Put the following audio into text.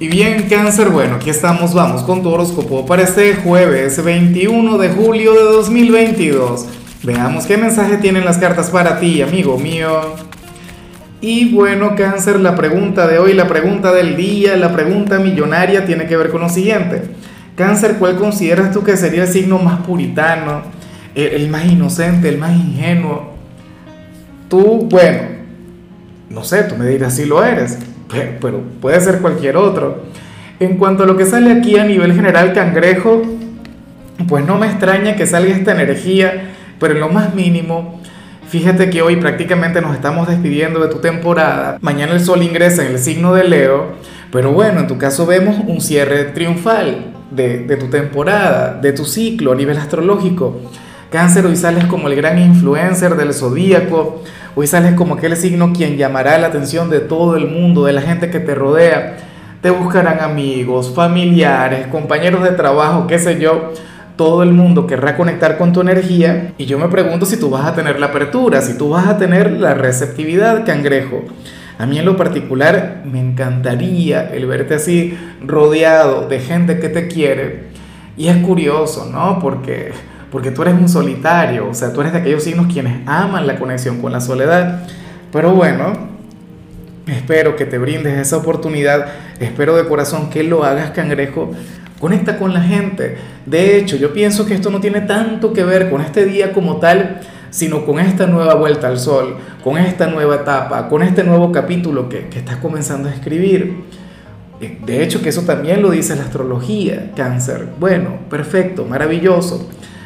Y bien, cáncer, bueno, aquí estamos, vamos con tu horóscopo para este jueves 21 de julio de 2022. Veamos qué mensaje tienen las cartas para ti, amigo mío. Y bueno, cáncer, la pregunta de hoy, la pregunta del día, la pregunta millonaria tiene que ver con lo siguiente. Cáncer, ¿cuál consideras tú que sería el signo más puritano, el, el más inocente, el más ingenuo? Tú, bueno, no sé, tú me dirás si lo eres pero puede ser cualquier otro. En cuanto a lo que sale aquí a nivel general cangrejo, pues no me extraña que salga esta energía, pero en lo más mínimo, fíjate que hoy prácticamente nos estamos despidiendo de tu temporada. Mañana el sol ingresa en el signo de Leo, pero bueno, en tu caso vemos un cierre triunfal de, de tu temporada, de tu ciclo a nivel astrológico. Cáncer, hoy sales como el gran influencer del zodíaco Hoy sales como aquel signo quien llamará la atención de todo el mundo, de la gente que te rodea. Te buscarán amigos, familiares, compañeros de trabajo, qué sé yo. Todo el mundo querrá conectar con tu energía y yo me pregunto si tú vas a tener la apertura, si tú vas a tener la receptividad, cangrejo. A mí en lo particular me encantaría el verte así rodeado de gente que te quiere. Y es curioso, ¿no? Porque porque tú eres un solitario, o sea, tú eres de aquellos signos quienes aman la conexión con la soledad. Pero bueno, espero que te brindes esa oportunidad, espero de corazón que lo hagas, cangrejo. Conecta con la gente. De hecho, yo pienso que esto no tiene tanto que ver con este día como tal, sino con esta nueva vuelta al sol, con esta nueva etapa, con este nuevo capítulo que, que estás comenzando a escribir. De hecho, que eso también lo dice la astrología, cáncer. Bueno, perfecto, maravilloso.